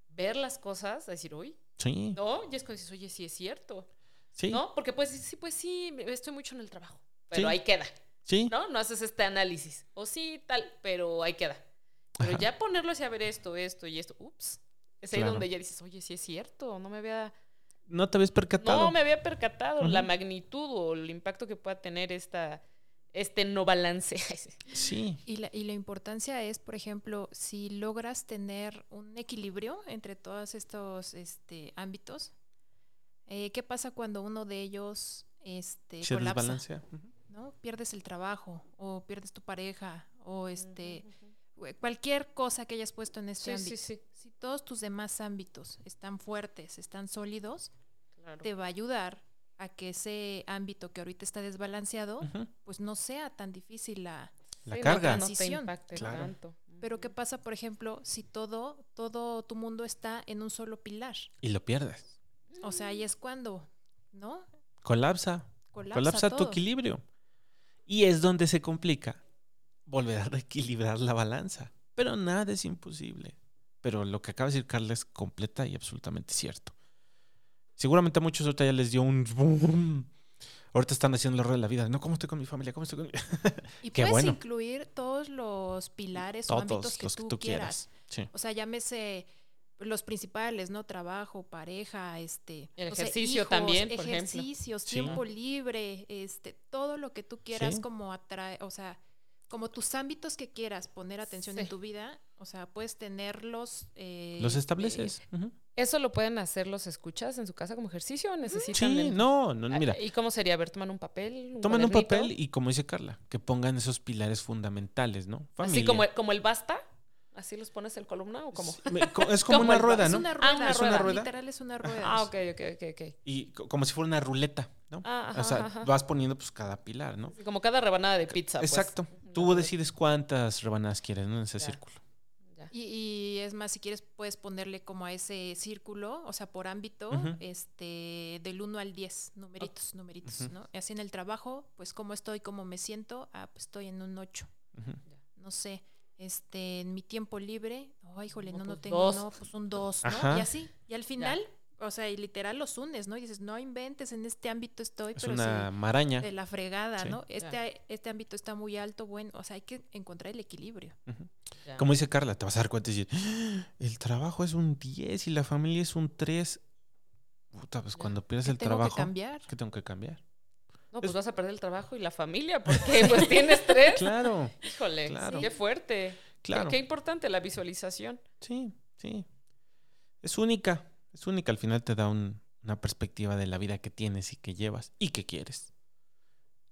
ver las cosas, decir, uy, sí. no, y es cuando dices, oye, sí es cierto. Sí. ¿No? Porque pues sí, pues sí, estoy mucho en el trabajo, pero ahí queda. Sí. ¿No? No haces este análisis. O sí, tal, pero ahí queda. Pero ya ponerlo hacia ver esto, esto y esto, ups, es ahí donde ya dices, oye, sí es cierto, no me había no te habías percatado. No me había percatado la magnitud o el impacto que pueda tener esta, este no balance. [laughs] sí. Y la, y la importancia es, por ejemplo, si logras tener un equilibrio entre todos estos este, ámbitos, eh, ¿qué pasa cuando uno de ellos este, Se colapsa? ¿no? Pierdes el trabajo o pierdes tu pareja o este... Cualquier cosa que hayas puesto en este ámbito. Si todos tus demás ámbitos están fuertes, están sólidos, te va a ayudar a que ese ámbito que ahorita está desbalanceado, pues no sea tan difícil la, la carga. transición. tanto. Pero ¿qué pasa, por ejemplo, si todo, todo tu mundo está en un solo pilar? Y lo pierdes. O sea, ahí es cuando, ¿no? Colapsa. Colapsa, tu equilibrio. Y es donde se complica volver a reequilibrar la balanza. Pero nada es imposible. Pero lo que acaba de decir Carla es completa y absolutamente cierto. Seguramente a muchos ahorita ya les dio un boom. Ahorita están haciendo la rueda de la vida. No, ¿cómo estoy con mi familia? ¿Cómo estoy con mi... [laughs] Y puedes incluir todos los pilares o ámbitos que, tú, quieras. O sea, llámese los principales, ¿no? Trabajo, pareja, este... El ejercicio también, por ejercicios, tiempo libre, este... Todo lo que tú quieras como atrae... O sea, como tus ámbitos que quieras poner atención en tu vida, o sea, puedes tenerlos. Eh, los estableces. Eh, ¿Eso lo pueden hacer los escuchas en su casa como ejercicio o necesitan? Sí, no, no, mira. ¿Y cómo sería? A ver, toman un papel. toman un papel y, como dice Carla, que pongan esos pilares fundamentales, ¿no? Así como, como el basta. ¿Así los pones en columna o cómo? Es [laughs] como, una rueda, ¿no? Es una rueda. Ah, es una rueda. Literal es una rueda. Ah, ok, ok, ok, ok. Y como si fuera una ruleta, ¿no? Ah, o sea, vas poniendo pues cada pilar, ¿no? como cada rebanada de pizza. Pues. Exacto. Tú decides cuántas rebanadas quieres, ¿no? En ese círculo. Y, es más, si quieres, puedes ponerle como a ese círculo, o sea, por ámbito, este, del 1 al 10, numeritos, numeritos, ¿no? Así en el trabajo, pues cómo estoy, cómo me siento, ah, pues estoy en un 8. No sé, este, en mi tiempo libre, ay, híjole, no, no, pues tengo, no, pues un 2, ¿no? Y así, y al final, o sea, y literal los unes, ¿no? Y dices, no inventes, en este ámbito estoy, es una maraña. De la fregada, ¿no? Este, este ámbito está muy alto, bueno, o sea, hay que encontrar el equilibrio. Como dice Carla, te vas a dar cuenta y decir, ¡Ah! el trabajo es un 10 y la familia es un 3. Puta, pues cuando pierdes el trabajo, ¿qué tengo que cambiar? No, pues vas a perder el trabajo y la familia porque pues [laughs] tienes tres. claro. Híjole, qué fuerte. Claro. Qué, qué importante la visualización. Sí, sí. Es única es única, al final te da un, una perspectiva de la vida que tienes y que llevas y que quieres.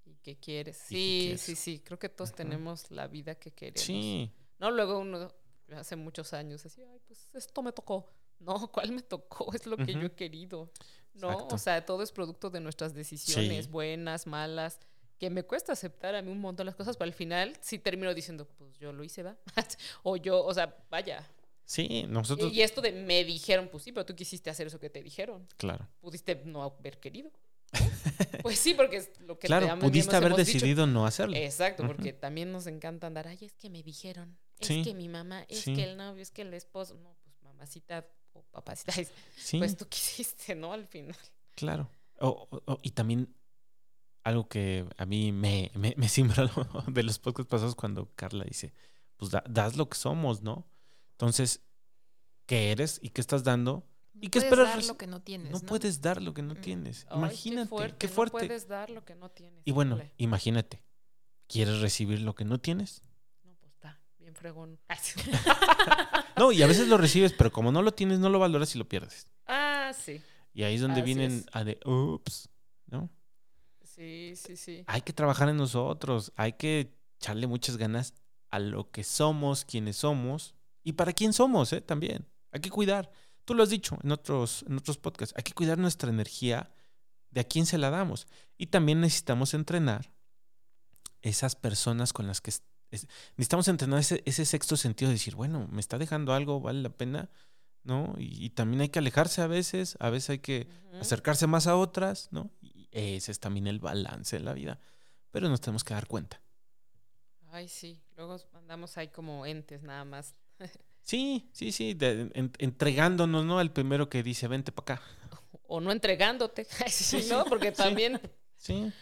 Y que quieres. Sí, sí, sí. Creo que todos tenemos la vida que queremos. Sí. No, luego uno hace muchos años decía, ay, pues esto me tocó. No, [laughs] ¿cuál me tocó? Es lo que yo he querido. No, o sea, todo es producto de nuestras decisiones, buenas, malas, que me cuesta aceptar a mí un montón de las cosas, pero al final sí termino diciendo, pues yo lo hice, va. [laughs] o yo, o sea, vaya, Sí, nosotros. Y, esto de me dijeron, pues sí, pero tú quisiste hacer eso que te dijeron. Claro. Pudiste no haber querido. pues sí, porque es lo que Claro, pudiste haber decidido no hacerlo. Exacto, porque también nos encanta andar, ay, es que me dijeron, es que mi mamá, es que el novio, es que el esposo. No, pues mamacita o papacita, pues tú [laughs] quisiste, ¿no? Al final. Claro. y también algo que a mí me, me, me [laughs] simbra de los pocos pasados cuando Carla dice, pues das lo que somos, ¿no? Entonces, ¿qué eres y qué estás dando? ¿Y qué esperas? dar lo que no tienes. No, puedes dar lo que no tienes. imagínate, qué fuerte. No puedes dar lo que no tienes. Y bueno, imagínate. ¿Quieres recibir lo que no tienes? Bien fregón. [laughs] no, y a veces lo recibes, pero como no lo tienes, no lo valoras y lo pierdes. Ah, sí. Y ahí es donde vienen a de, ups, ¿no? Sí, sí, sí. Hay que trabajar en nosotros, hay que echarle muchas ganas a lo que somos, quienes somos, y para quién somos, ¿eh? También. Hay que cuidar. Tú lo has dicho en otros, en otros podcasts. Hay que cuidar nuestra energía de a quién se la damos. Y también necesitamos entrenar esas personas con las que... necesitamos entrenar ese, sexto sentido de decir, bueno, me está dejando algo, vale la pena, ¿no? Y, también hay que alejarse a veces, a veces hay que acercarse más a otras, ¿no? Y ese es también el balance en la vida. Pero nos tenemos que dar cuenta. Ay, sí. Luego andamos ahí como entes nada más [laughs] Sí, sí, sí, entregándonos, ¿no? Al primero que dice, vente para acá. O no entregándote, [laughs] sí, ¿no? Porque también... Sí.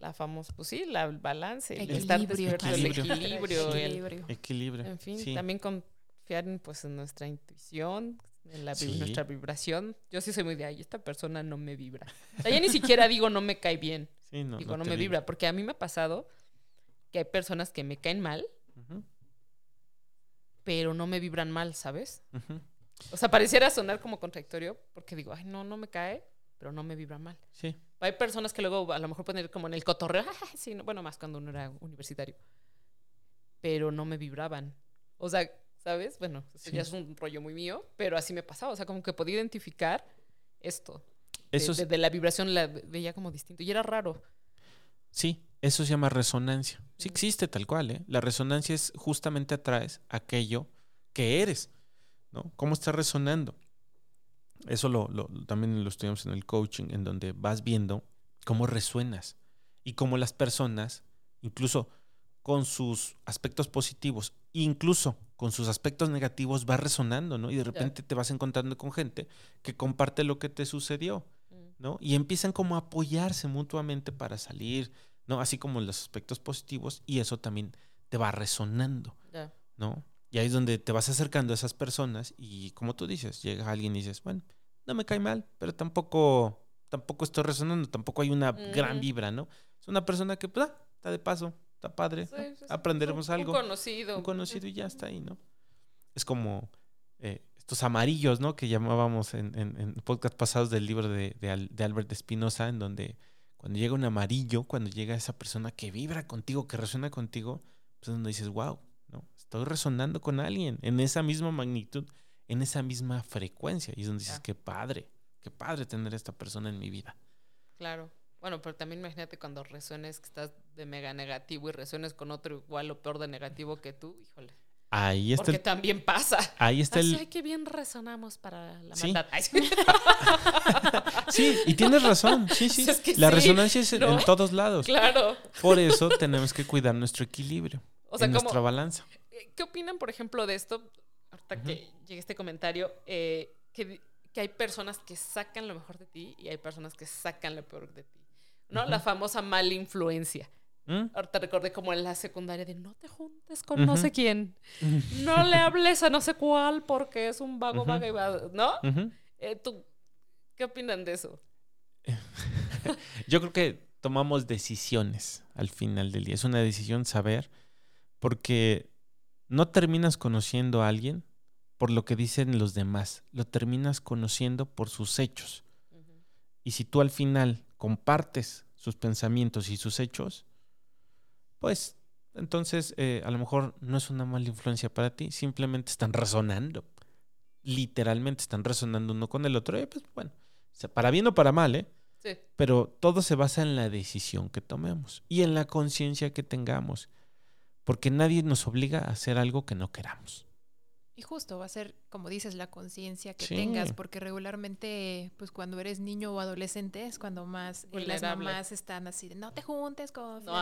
La famosa, pues sí, la, el balance, el estar despierto, el equilibrio. Equilibrio. equilibrio. En fin, también confiar en, pues, en nuestra intuición, en la, nuestra vibración. Yo sí soy muy de, ahí, esta persona no me vibra. O sea, ya ni siquiera [laughs] digo no me cae bien. no, digo no, me vibra, porque a mí me ha pasado que hay personas que me caen mal pero no me vibran mal, ¿sabes? O sea, pareciera sonar como contradictorio, porque digo, ay, no, no me cae, pero no me vibra mal. Sí. Hay personas que luego a lo mejor pueden ir como en el cotorreo, [laughs] sí, bueno, más cuando uno era universitario, pero no me vibraban. O sea, ¿sabes? Bueno, eso ya es un rollo muy mío, pero así me pasaba. O sea, como que podía identificar esto. Eso de, de la vibración la veía como distinto. Y era raro. Sí, eso se llama resonancia. Sí existe tal cual, ¿eh? La resonancia es justamente atraes aquello que eres, ¿no? ¿Cómo está resonando? Eso lo, también lo estudiamos en el coaching, en donde vas viendo cómo resuenas y cómo las personas, incluso con sus aspectos positivos, incluso con sus aspectos negativos, va resonando, ¿no? Y de repente te vas encontrando con gente que comparte lo que te sucedió, mm. ¿no? Y empiezan como a apoyarse mutuamente para salir, ¿no? Así como los aspectos positivos y eso también te va resonando, ¿no? Y ahí es donde te vas acercando a esas personas y como tú dices, llega alguien y dices, bueno, no me cae mal, pero tampoco, tampoco estoy resonando, tampoco hay una gran vibra, ¿no? Es una persona que, pues, ah, está de paso, está padre, aprenderemos algo. Un conocido. Un conocido y ya está ahí, ¿no? Es como eh, estos amarillos, ¿no? Que llamábamos en, en, podcast pasados del libro de, de, de Albert Espinosa, en donde cuando llega un amarillo, cuando llega esa persona que vibra contigo, que resuena contigo, pues es donde dices, wow. Estoy resonando con alguien en esa misma magnitud, en esa misma frecuencia. Y es donde dices, qué padre, qué padre tener a esta persona en mi vida. Claro. Bueno, pero también imagínate cuando resuenes que estás de mega negativo y resuenes con otro igual o peor de negativo que tú, híjole. Ahí está. Porque también pasa. Ahí está el. Ay, qué bien resonamos para la maldad. [laughs] sí, y tienes razón. Sí, sí. la resonancia es en todos lados. Claro. Por eso tenemos que cuidar nuestro equilibrio. O sea, nuestra balanza. Eh, ¿Qué opinan, por ejemplo, de esto? Ahorita que llegue este comentario, eh, que, hay personas que sacan lo mejor de ti y hay personas que sacan lo peor de ti. ¿No? La famosa mala influencia. ¿Mm? Ahorita recordé como en la secundaria de no te juntes con no sé quién. No le hables a no sé cuál porque es un vago, vago y vago, ¿no? Eh, ¿tú, ¿Qué opinan de eso? [laughs] Yo creo que tomamos decisiones al final del día. Es una decisión saber porque no terminas conociendo a alguien por lo que dicen los demás. Lo terminas conociendo por sus hechos. Y si tú al final compartes sus pensamientos y sus hechos, pues entonces eh, a lo mejor no es una mala influencia para ti, simplemente están resonando. Literalmente están resonando uno con el otro. Y pues bueno, para bien o para mal, ¿eh? Sí. Pero todo se basa en la decisión que tomemos y en la conciencia que tengamos. Porque nadie nos obliga a hacer algo que no queramos. Y justo va a ser, como dices, la conciencia que tengas, porque regularmente, pues cuando eres niño o adolescente es cuando más las mamás están así de no te juntes con no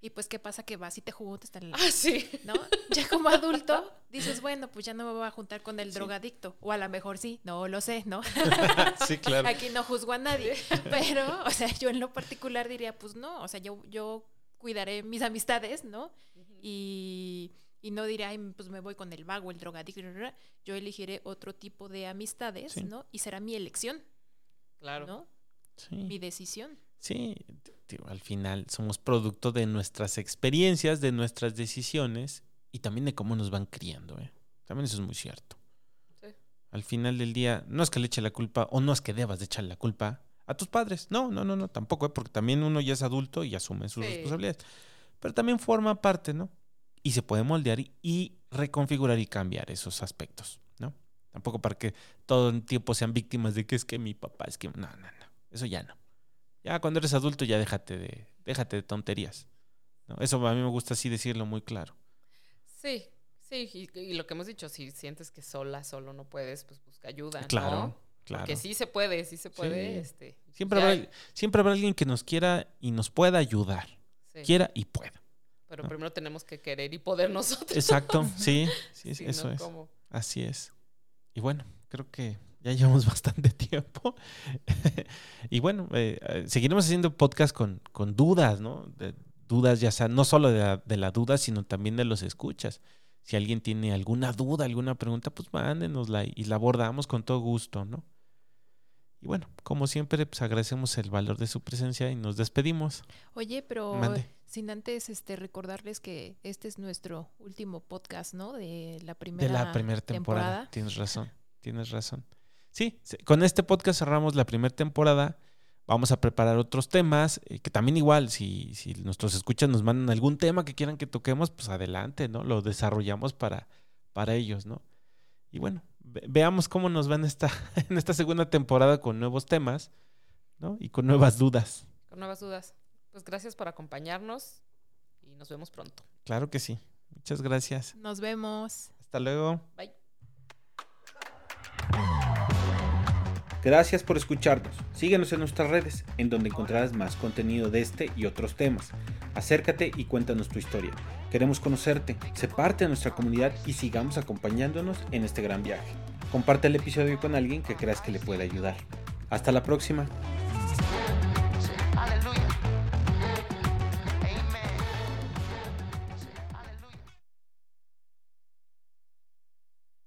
y pues qué pasa que vas y te juntas ah, sí. ¿no? Ya como adulto dices, bueno, pues ya no me voy a juntar con el drogadicto o a lo mejor sí, no lo sé, ¿no? [laughs] sí, claro. Aquí no juzgo a nadie, pero o sea, yo en lo particular diría, pues no, o sea, yo yo cuidaré mis amistades, ¿no? Y y no diré, Ay, pues me voy con el vago, el drogadicto. Yo elegiré otro tipo de amistades, ¿no? Y será mi elección. Claro. ¿No? Mi decisión. Sí, al final somos producto de nuestras experiencias, de nuestras decisiones y también de cómo nos van criando. ¿eh? También eso es muy cierto. Sí. Al final del día, no es que le eche la culpa o no es que debas de echarle la culpa a tus padres. No, no, no, no, tampoco, ¿eh? porque también uno ya es adulto y asume sus responsabilidades. Pero también forma parte, ¿no? y se puede moldear y, reconfigurar y cambiar esos aspectos, ¿no? Tampoco para que todo el tiempo sean víctimas de que es que mi papá, es que no, no, no, eso ya no. Ya cuando eres adulto ya déjate de, déjate de tonterías. ¿no? Eso a mí me gusta así decirlo muy claro. Sí, sí, y, lo que hemos dicho, si sientes que sola, solo no puedes, pues busca ayuda. Claro, claro. Que sí se puede, sí se puede. Este, siempre, habrá, siempre habrá alguien que nos quiera y nos pueda ayudar. Quiera y pueda. Pero primero tenemos que querer y poder nosotros. Exacto, [laughs] sí, sí, eso es. Así es. Y bueno, creo que ya llevamos [laughs] bastante tiempo. [laughs] y bueno, eh, eh, seguiremos haciendo podcast con, con dudas, ¿no? dudas ya sea, no solo de la, de la, duda, sino también de los escuchas. Si alguien tiene alguna duda, alguna pregunta, pues mándenosla y la abordamos con todo gusto, ¿no? Y bueno, como siempre, pues agradecemos el valor de su presencia y nos despedimos. Oye, pero sin antes este recordarles que este es nuestro último podcast, ¿no? De la primera, de la primera temporada. Tienes razón, tienes razón. Sí, con este podcast cerramos la primera temporada. Vamos a preparar otros temas, eh, que también igual, si, si nuestros escuchas nos mandan algún tema que quieran que toquemos, pues adelante, ¿no? Lo desarrollamos para, para ellos, ¿no? Y bueno, veamos cómo nos va en esta, [laughs] en esta segunda temporada con nuevos temas, ¿no? Y con nuevas dudas. Con nuevas dudas. Pues gracias por acompañarnos y nos vemos pronto. Claro que sí. Muchas gracias. Nos vemos. Hasta luego. Bye. Gracias por escucharnos. Síguenos en nuestras redes, en donde encontrarás más contenido de este y otros temas. Acércate y cuéntanos tu historia. Queremos conocerte, sé parte de nuestra comunidad y sigamos acompañándonos en este gran viaje. Comparte el episodio con alguien que creas que le pueda ayudar. Hasta la próxima.